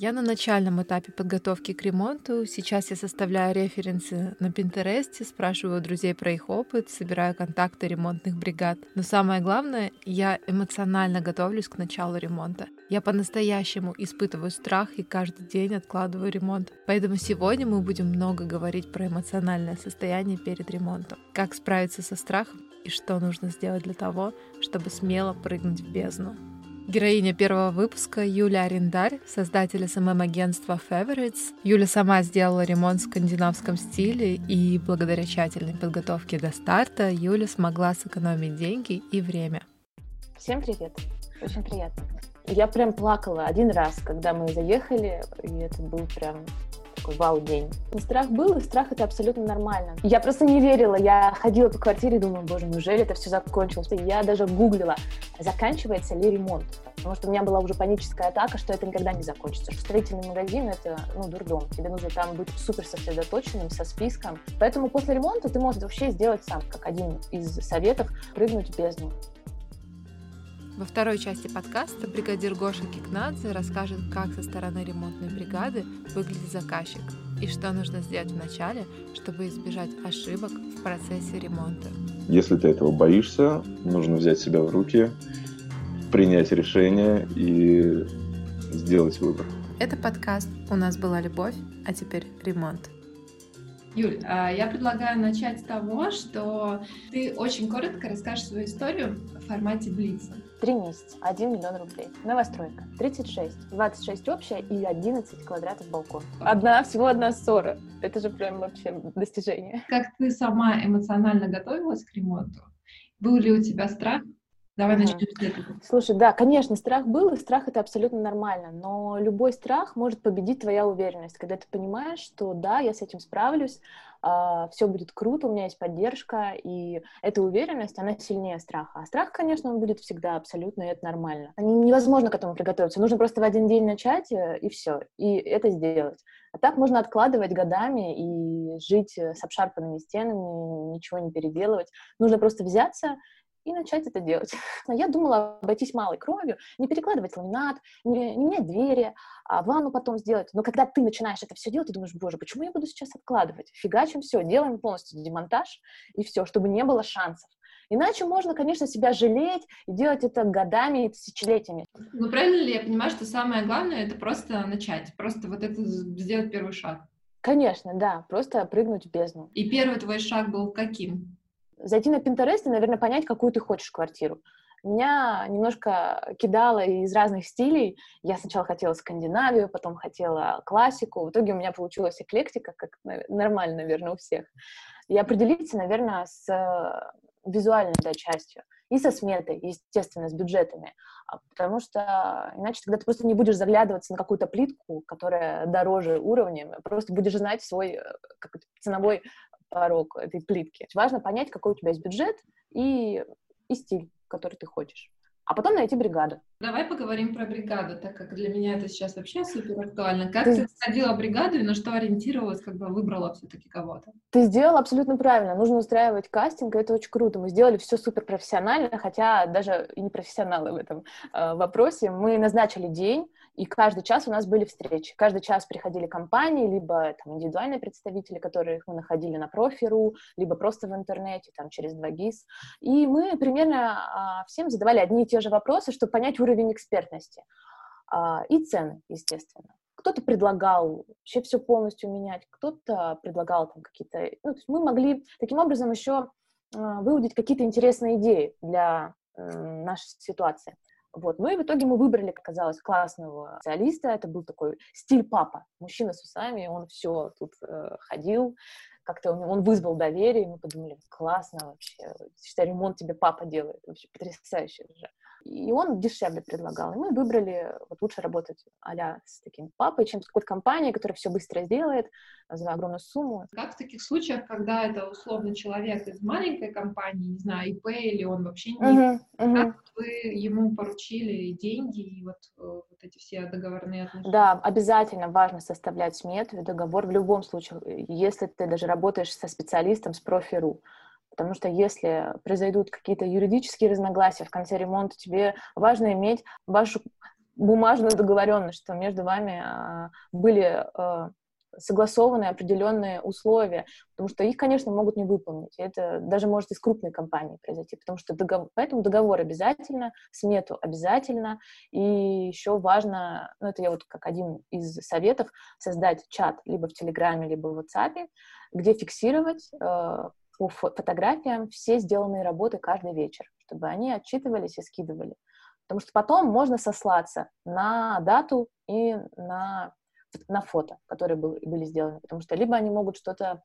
Я на начальном этапе подготовки к ремонту. Сейчас я составляю референсы на Пинтересте, спрашиваю друзей про их опыт, собираю контакты ремонтных бригад. Но самое главное, я эмоционально готовлюсь к началу ремонта. Я по-настоящему испытываю страх и каждый день откладываю ремонт. Поэтому сегодня мы будем много говорить про эмоциональное состояние перед ремонтом. Как справиться со страхом и что нужно сделать для того, чтобы смело прыгнуть в бездну. Героиня первого выпуска Юля Арендарь, создатель СММ-агентства Favorites. Юля сама сделала ремонт в скандинавском стиле, и благодаря тщательной подготовке до старта Юля смогла сэкономить деньги и время. Всем привет! Очень приятно. Я прям плакала один раз, когда мы заехали, и это был прям такой вау-день. Страх был, и страх это абсолютно нормально. Я просто не верила. Я ходила по квартире и думала, боже, неужели это все закончилось? Я даже гуглила, заканчивается ли ремонт. Потому что у меня была уже паническая атака, что это никогда не закончится. Что строительный магазин — это, ну, дурдом. Тебе нужно там быть супер сосредоточенным, со списком. Поэтому после ремонта ты можешь вообще сделать сам, как один из советов, прыгнуть в бездну. Во второй части подкаста бригадир Гоша Кикнадзе расскажет, как со стороны ремонтной бригады выглядит заказчик и что нужно сделать вначале, чтобы избежать ошибок в процессе ремонта. Если ты этого боишься, нужно взять себя в руки, принять решение и сделать выбор. Это подкаст «У нас была любовь, а теперь ремонт». Юль, а, я предлагаю начать с того, что ты очень коротко расскажешь свою историю в формате Блица. Три месяца, 1 миллион рублей. Новостройка, 36, 26 общая и 11 квадратов балкон. Одна, всего одна ссора. Это же прям вообще достижение. Как ты сама эмоционально готовилась к ремонту? Был ли у тебя страх? Давай угу. начнем с этого. Слушай, да, конечно, страх был, и страх это абсолютно нормально, но любой страх может победить твоя уверенность, когда ты понимаешь, что да, я с этим справлюсь, э, все будет круто, у меня есть поддержка, и эта уверенность, она сильнее страха. А страх, конечно, он будет всегда абсолютно, и это нормально. Невозможно к этому приготовиться, нужно просто в один день начать, э, и все, и это сделать. А так можно откладывать годами и жить с обшарпанными стенами, ничего не переделывать. Нужно просто взяться и начать это делать. Я думала обойтись малой кровью, не перекладывать ламинат, не, не менять двери, а ванну потом сделать. Но когда ты начинаешь это все делать, ты думаешь, боже, почему я буду сейчас откладывать? Фигачим все, делаем полностью демонтаж и все, чтобы не было шансов. Иначе можно, конечно, себя жалеть и делать это годами и тысячелетиями. Ну, правильно ли я понимаю, что самое главное — это просто начать, просто вот это сделать первый шаг? Конечно, да, просто прыгнуть в бездну. И первый твой шаг был каким? Зайти на Pinterest и, наверное, понять, какую ты хочешь квартиру. Меня немножко кидало из разных стилей. Я сначала хотела Скандинавию, потом хотела классику. В итоге у меня получилась эклектика, как нормально, наверное, у всех. И определиться, наверное, с э, визуальной да, частью и со сметой, естественно, с бюджетами. А, потому что иначе тогда ты просто не будешь заглядываться на какую-то плитку, которая дороже уровнем, просто будешь знать свой э, ценовой порог этой плитки. Важно понять, какой у тебя есть бюджет и, и стиль, который ты хочешь. А потом найти бригаду. Давай поговорим про бригаду, так как для меня это сейчас вообще супер актуально. Как ты, ты сходила бригаду и на что ориентировалась, когда выбрала все-таки кого-то? Ты сделала абсолютно правильно. Нужно устраивать кастинг, это очень круто. Мы сделали все супер профессионально, хотя даже и не профессионалы в этом э, вопросе. Мы назначили день, и каждый час у нас были встречи. Каждый час приходили компании, либо там, индивидуальные представители, которых мы находили на профи.ру, либо просто в интернете, там, через 2GIS. И мы примерно а, всем задавали одни и те же вопросы, чтобы понять уровень экспертности. А, и цены, естественно. Кто-то предлагал вообще все полностью менять, кто-то предлагал там какие-то... Ну, то есть мы могли таким образом еще а, выудить какие-то интересные идеи для нашей ситуации. Вот. Ну и в итоге мы выбрали, как оказалось, классного специалиста. Это был такой стиль папа. Мужчина с усами, он все тут э, ходил, как-то он, он вызвал доверие, и мы подумали, классно вообще, считай, ремонт тебе папа делает, вообще потрясающе уже. И он дешевле предлагал. И мы выбрали, вот лучше работать а с таким папой, чем с какой-то компанией, которая все быстро сделает за огромную сумму. Как в таких случаях, когда это условно человек из маленькой компании, не знаю, ИП, или он вообще не... Uh-huh, uh-huh. Как вы ему поручили деньги и вот, э, вот эти все договорные отношения? Да, обязательно важно составлять смету и договор в любом случае, если ты даже работаешь со специалистом с профи.ру. Потому что если произойдут какие-то юридические разногласия в конце ремонта, тебе важно иметь вашу бумажную договоренность, что между вами а, были а, согласованы определенные условия, потому что их, конечно, могут не выполнить. Это даже может из крупной компании произойти, потому что договор, поэтому договор обязательно, смету обязательно, и еще важно, ну это я вот как один из советов, создать чат либо в Телеграме, либо в WhatsApp, где фиксировать э, по фотографиям все сделанные работы каждый вечер, чтобы они отчитывались и скидывали. Потому что потом можно сослаться на дату и на на фото, которые был, были сделаны, потому что либо они могут что-то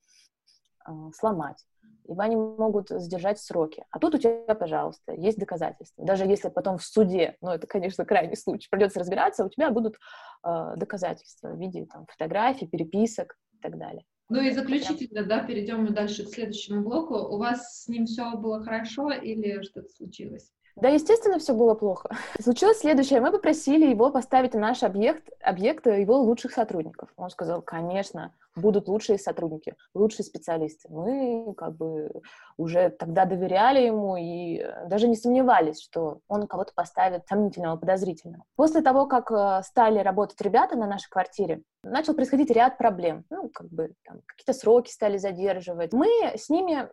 э, сломать, либо они могут сдержать сроки. А тут у тебя, пожалуйста, есть доказательства. Даже если потом в суде, ну это, конечно, крайний случай, придется разбираться, у тебя будут э, доказательства в виде там, фотографий, переписок и так далее. Ну и заключительно, да, перейдем мы дальше к следующему блоку. У вас с ним все было хорошо или что-то случилось? Да, естественно, все было плохо. Случилось следующее. Мы попросили его поставить на наш объект, объект его лучших сотрудников. Он сказал, конечно, будут лучшие сотрудники, лучшие специалисты. Мы как бы уже тогда доверяли ему и э, даже не сомневались, что он кого-то поставит сомнительного, подозрительного. После того, как э, стали работать ребята на нашей квартире, начал происходить ряд проблем. Ну, как бы там, какие-то сроки стали задерживать. Мы с ними,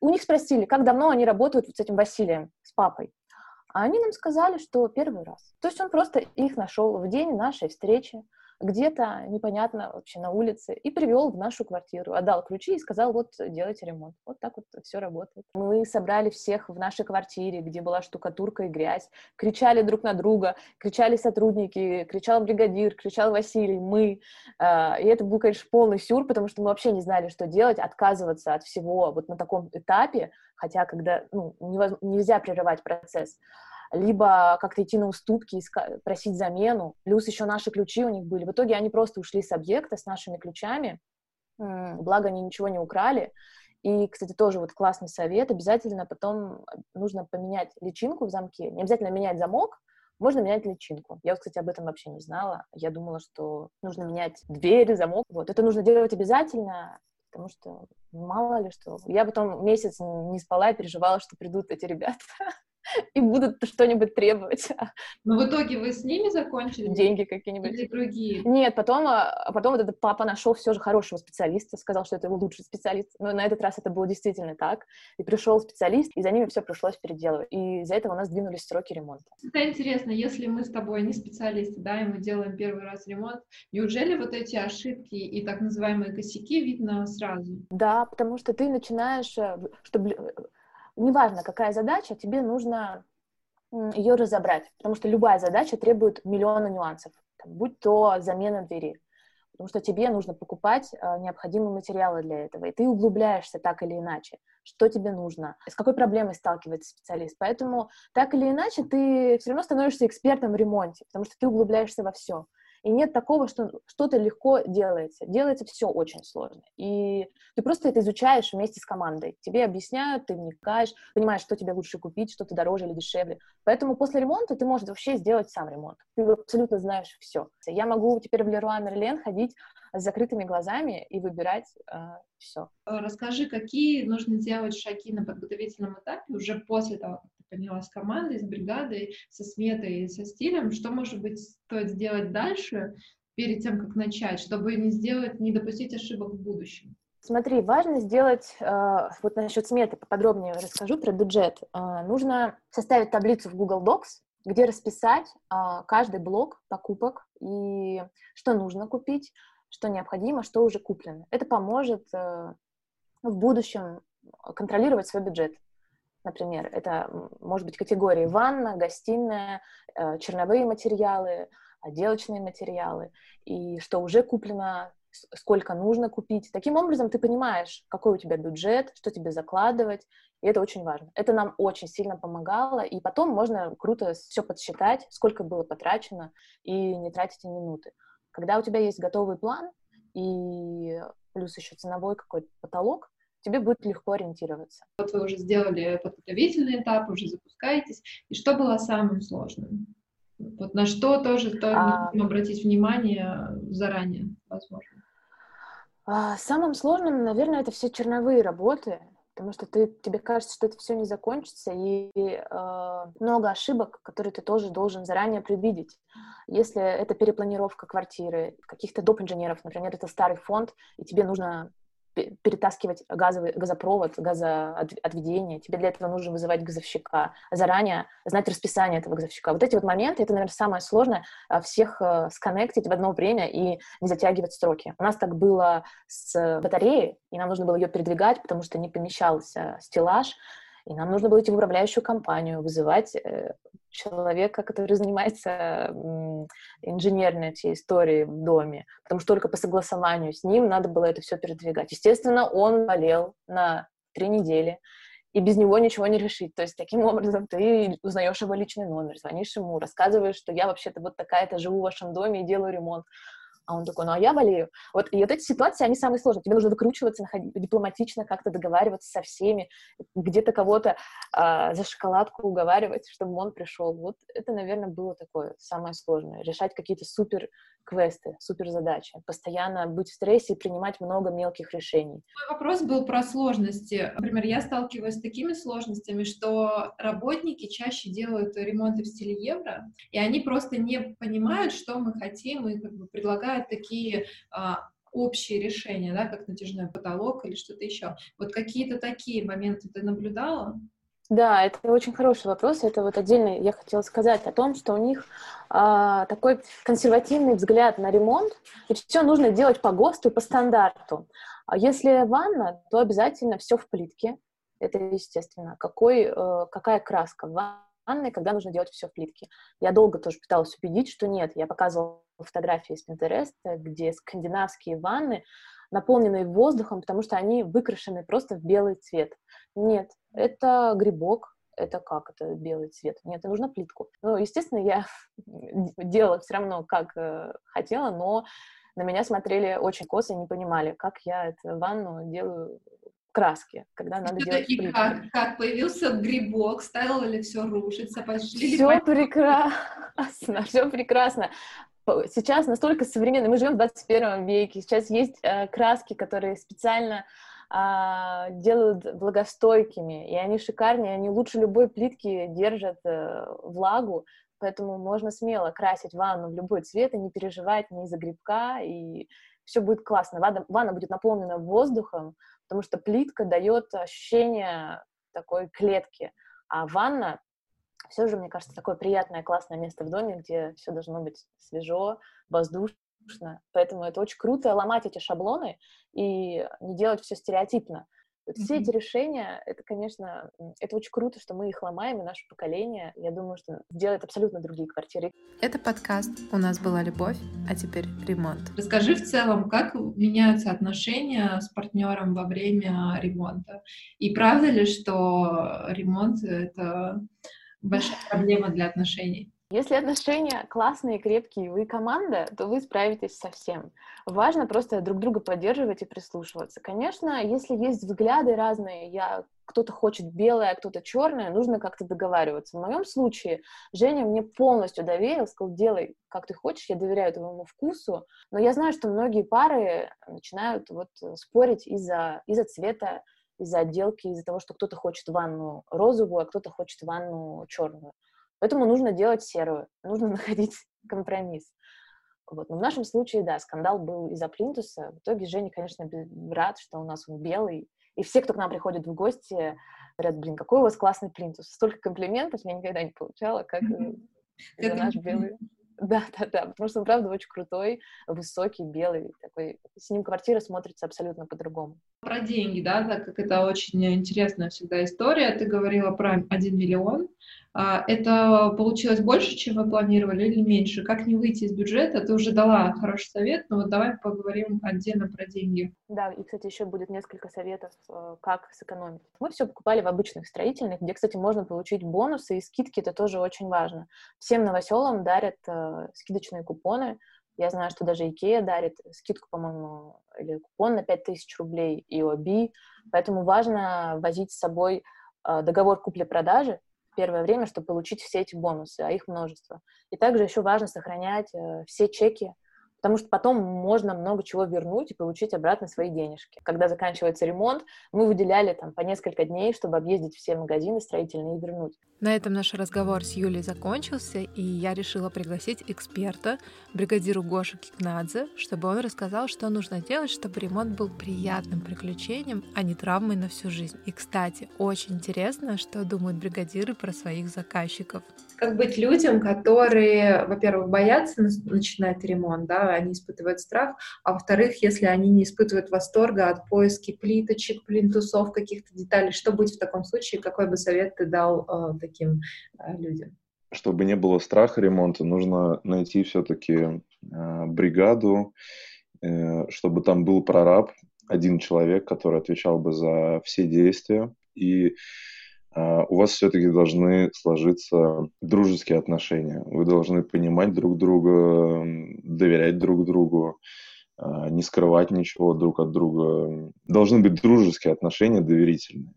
у них спросили, как давно они работают вот с этим Василием, с папой. А они нам сказали, что первый раз. То есть он просто их нашел в день нашей встречи где-то непонятно вообще на улице, и привел в нашу квартиру, отдал ключи и сказал, вот, делайте ремонт. Вот так вот все работает. Мы собрали всех в нашей квартире, где была штукатурка и грязь, кричали друг на друга, кричали сотрудники, кричал бригадир, кричал Василий, мы. А, и это был, конечно, полный сюр, потому что мы вообще не знали, что делать, отказываться от всего вот на таком этапе, хотя когда ну, нельзя прерывать процесс либо как-то идти на уступки, просить замену. Плюс еще наши ключи у них были. В итоге они просто ушли с объекта с нашими ключами, благо они ничего не украли. И, кстати, тоже вот классный совет, обязательно потом нужно поменять личинку в замке. Не обязательно менять замок, можно менять личинку. Я, кстати, об этом вообще не знала. Я думала, что нужно менять дверь, замок. Вот. Это нужно делать обязательно, потому что мало ли что. Я потом месяц не спала и переживала, что придут эти ребята и будут что-нибудь требовать. Но в итоге вы с ними закончили? Деньги какие-нибудь. Или другие? Нет, потом, а, потом вот этот папа нашел все же хорошего специалиста, сказал, что это его лучший специалист. Но на этот раз это было действительно так. И пришел специалист, и за ними все пришлось переделывать. И из-за этого у нас двинулись сроки ремонта. Это интересно, если мы с тобой не специалисты, да, и мы делаем первый раз ремонт, неужели вот эти ошибки и так называемые косяки видно сразу? Да, потому что ты начинаешь, э, чтобы неважно, какая задача, тебе нужно ее разобрать, потому что любая задача требует миллиона нюансов, там, будь то замена двери, потому что тебе нужно покупать э, необходимые материалы для этого, и ты углубляешься так или иначе, что тебе нужно, с какой проблемой сталкивается специалист. Поэтому так или иначе ты все равно становишься экспертом в ремонте, потому что ты углубляешься во все. И нет такого, что что-то легко делается. Делается все очень сложно. И ты просто это изучаешь вместе с командой. Тебе объясняют, ты вникаешь, понимаешь, что тебе лучше купить, что-то дороже или дешевле. Поэтому после ремонта ты можешь вообще сделать сам ремонт. Ты абсолютно знаешь все. Я могу теперь в Леруа Мерлен ходить с закрытыми глазами и выбирать э, все. Расскажи, какие нужно делать шаги на подготовительном этапе уже после того, как поняла, с командой, с бригадой, со сметой со стилем, что, может быть, стоит сделать дальше, перед тем, как начать, чтобы не сделать, не допустить ошибок в будущем? Смотри, важно сделать, э, вот насчет сметы поподробнее расскажу про бюджет. Э, нужно составить таблицу в Google Docs, где расписать э, каждый блок покупок и что нужно купить, что необходимо, что уже куплено. Это поможет в будущем контролировать свой бюджет например, это может быть категории ванна, гостиная, э, черновые материалы, отделочные материалы, и что уже куплено, сколько нужно купить. Таким образом, ты понимаешь, какой у тебя бюджет, что тебе закладывать, и это очень важно. Это нам очень сильно помогало, и потом можно круто все подсчитать, сколько было потрачено, и не тратить минуты. Когда у тебя есть готовый план, и плюс еще ценовой какой-то потолок, тебе будет легко ориентироваться. Вот вы уже сделали подготовительный этап, уже запускаетесь. И что было самым сложным? Вот на что тоже стоит а... обратить внимание заранее, возможно? А, самым сложным, наверное, это все черновые работы, потому что ты, тебе кажется, что это все не закончится, и э, много ошибок, которые ты тоже должен заранее предвидеть. Если это перепланировка квартиры, каких-то доп. инженеров, например, это старый фонд, и тебе нужно перетаскивать газовый газопровод, газоотведение, тебе для этого нужно вызывать газовщика, заранее знать расписание этого газовщика. Вот эти вот моменты, это, наверное, самое сложное, а, всех э, сконнектить в одно время и не затягивать сроки. У нас так было с батареей, и нам нужно было ее передвигать, потому что не помещался стеллаж, и нам нужно было идти в управляющую компанию, вызывать э, человека, который занимается инженерной этой историей в доме, потому что только по согласованию с ним надо было это все передвигать. Естественно, он болел на три недели, и без него ничего не решить. То есть таким образом ты узнаешь его личный номер, звонишь ему, рассказываешь, что я вообще-то вот такая-то живу в вашем доме и делаю ремонт. А он такой, ну а я болею. Вот, и вот эти ситуации, они самые сложные. Тебе нужно выкручиваться, находить, дипломатично как-то договариваться со всеми, где-то кого-то а, за шоколадку уговаривать, чтобы он пришел. Вот это, наверное, было такое самое сложное. Решать какие-то супер квесты, супер задачи. Постоянно быть в стрессе и принимать много мелких решений. Мой вопрос был про сложности. Например, я сталкиваюсь с такими сложностями, что работники чаще делают ремонты в стиле евро, и они просто не понимают, что мы хотим, и как бы предлагают такие а, общие решения, да, как натяжной потолок или что-то еще. Вот какие-то такие моменты ты наблюдала? Да, это очень хороший вопрос. Это вот отдельно я хотела сказать о том, что у них а, такой консервативный взгляд на ремонт, и все нужно делать по ГОСТу и по стандарту. А если ванна, то обязательно все в плитке. Это естественно. Какой, э, какая краска в ванной, когда нужно делать все в плитке. Я долго тоже пыталась убедить, что нет. Я показывала фотографии из Pinterest, где скандинавские ванны, наполненные воздухом, потому что они выкрашены просто в белый цвет. Нет, это грибок, это как это белый цвет? Нет, это нужно плитку. Ну, естественно, я делала все равно, как э, хотела, но на меня смотрели очень косо и не понимали, как я эту ванну делаю краски, когда надо и делать и как, как появился грибок, стало ли все рушиться, пошли Все прекрасно, все прекрасно. Сейчас настолько современно, мы живем в 21 веке, сейчас есть э, краски, которые специально а, делают влагостойкими, и они шикарнее, они лучше любой плитки держат э, влагу, поэтому можно смело красить ванну в любой цвет и не переживать ни из-за грибка, и все будет классно. Ванна, ванна будет наполнена воздухом, потому что плитка дает ощущение такой клетки, а ванна все же, мне кажется, такое приятное, классное место в доме, где все должно быть свежо, воздушно. Поэтому это очень круто ломать эти шаблоны и не делать все стереотипно. Все эти решения, это, конечно, это очень круто, что мы их ломаем, и наше поколение, я думаю, что делает абсолютно другие квартиры. Это подкаст «У нас была любовь, а теперь ремонт». Расскажи в целом, как меняются отношения с партнером во время ремонта? И правда ли, что ремонт — это большая проблема для отношений? Если отношения классные, крепкие, вы команда, то вы справитесь со всем. Важно просто друг друга поддерживать и прислушиваться. Конечно, если есть взгляды разные, я кто-то хочет белое, а кто-то черное, нужно как-то договариваться. В моем случае Женя мне полностью доверил, сказал, делай, как ты хочешь, я доверяю твоему вкусу, но я знаю, что многие пары начинают вот спорить из-за из цвета, из-за отделки, из-за того, что кто-то хочет ванну розовую, а кто-то хочет ванну черную. Поэтому нужно делать серую, нужно находить компромисс. Вот. Но в нашем случае, да, скандал был из-за плинтуса. В итоге Женя, конечно, рад, что у нас он белый. И все, кто к нам приходит в гости, говорят, блин, какой у вас классный плинтус. Столько комплиментов я никогда не получала, как за наш белый. Да, да, да, потому что он, правда, очень крутой, высокий, белый, такой. С ним квартира смотрится абсолютно по-другому. Про деньги, да, так как это очень интересная всегда история. Ты говорила про 1 миллион. А, это получилось больше, чем вы планировали, или меньше? Как не выйти из бюджета? Ты уже дала хороший совет, но вот давай поговорим отдельно про деньги. Да, и, кстати, еще будет несколько советов, э, как сэкономить. Мы все покупали в обычных строительных, где, кстати, можно получить бонусы и скидки, это тоже очень важно. Всем новоселам дарят э, скидочные купоны, я знаю, что даже Икея дарит скидку, по-моему, или купон на 5000 рублей и OB, поэтому важно возить с собой э, договор купли-продажи, первое время, чтобы получить все эти бонусы, а их множество. И также еще важно сохранять э, все чеки, потому что потом можно много чего вернуть и получить обратно свои денежки. Когда заканчивается ремонт, мы выделяли там по несколько дней, чтобы объездить все магазины строительные и вернуть. На этом наш разговор с Юлей закончился, и я решила пригласить эксперта, бригадиру Гошу Кикнадзе, чтобы он рассказал, что нужно делать, чтобы ремонт был приятным приключением, а не травмой на всю жизнь. И, кстати, очень интересно, что думают бригадиры про своих заказчиков. Как быть людям, которые, во-первых, боятся начинать ремонт, да, они испытывают страх, а во-вторых, если они не испытывают восторга от поиски плиточек, плинтусов, каких-то деталей, что быть в таком случае, какой бы совет ты дал э, таким э, людям? Чтобы не было страха ремонта, нужно найти все-таки э, бригаду, э, чтобы там был прораб, один человек, который отвечал бы за все действия, и у вас все-таки должны сложиться дружеские отношения. Вы должны понимать друг друга, доверять друг другу, а, не скрывать ничего друг от друга. Должны быть дружеские отношения, доверительные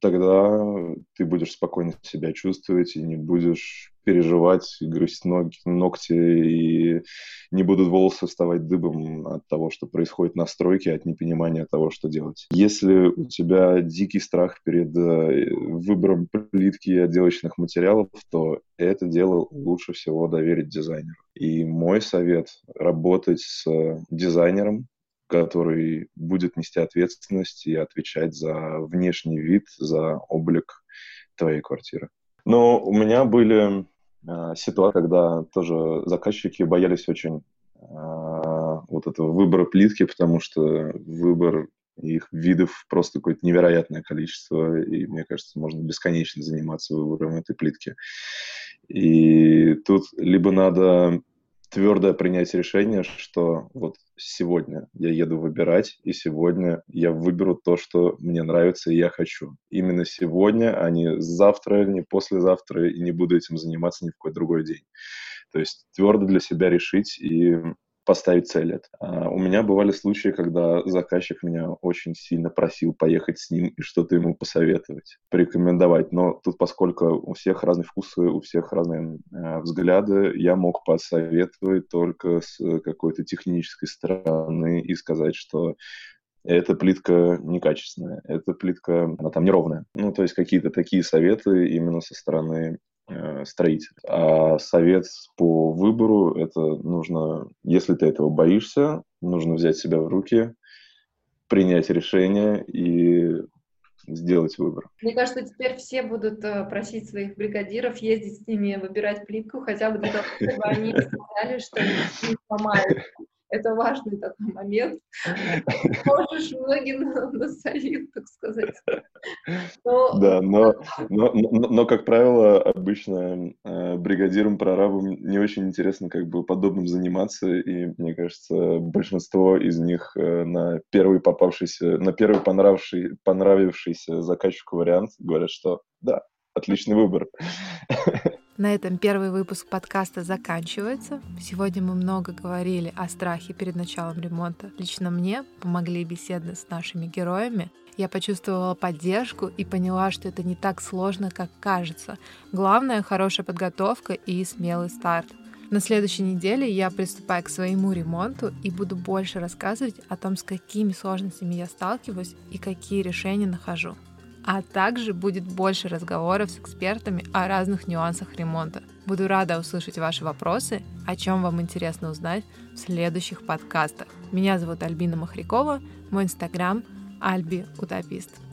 тогда ты будешь спокойно себя чувствовать и не будешь переживать, грызть ноги, ногти, и не будут волосы вставать дыбом от того, что происходит на стройке, от непонимания того, что делать. Если у тебя дикий страх перед э, выбором плитки и отделочных материалов, то это дело лучше всего доверить дизайнеру. И мой совет — работать с дизайнером, который будет нести ответственность и отвечать за внешний вид, за облик твоей квартиры. Но у меня были э, ситуации, когда тоже заказчики боялись очень э, вот этого выбора плитки, потому что выбор их видов просто какое-то невероятное количество, и мне кажется, можно бесконечно заниматься выбором этой плитки. И тут либо надо твердое принять решение, что вот сегодня я еду выбирать, и сегодня я выберу то, что мне нравится и я хочу. Именно сегодня, а не завтра, не послезавтра, и не буду этим заниматься ни в какой другой день. То есть твердо для себя решить и поставить цель. А у меня бывали случаи, когда заказчик меня очень сильно просил поехать с ним и что-то ему посоветовать, порекомендовать. Но тут, поскольку у всех разные вкусы, у всех разные э, взгляды, я мог посоветовать только с какой-то технической стороны и сказать, что эта плитка некачественная, эта плитка, она там неровная. Ну, то есть какие-то такие советы именно со стороны Э, строитель. А совет по выбору — это нужно, если ты этого боишься, нужно взять себя в руки, принять решение и сделать выбор. Мне кажется, теперь все будут э, просить своих бригадиров ездить с ними, выбирать плитку, хотя бы для того, чтобы они сказали, что не сломают это важный такой момент. Можешь ноги насолить, так сказать. Но... Да, но, но, но, но, как правило, обычно э, бригадирам, прорабам не очень интересно как бы подобным заниматься, и мне кажется, большинство из них э, на первый попавшийся, на первый понравивший, понравившийся заказчику вариант говорят, что да, отличный выбор. На этом первый выпуск подкаста заканчивается. Сегодня мы много говорили о страхе перед началом ремонта. Лично мне помогли беседы с нашими героями. Я почувствовала поддержку и поняла, что это не так сложно, как кажется. Главное — хорошая подготовка и смелый старт. На следующей неделе я приступаю к своему ремонту и буду больше рассказывать о том, с какими сложностями я сталкиваюсь и какие решения нахожу а также будет больше разговоров с экспертами о разных нюансах ремонта. Буду рада услышать ваши вопросы, о чем вам интересно узнать в следующих подкастах. Меня зовут Альбина Махрякова, мой инстаграм Альби Утопист.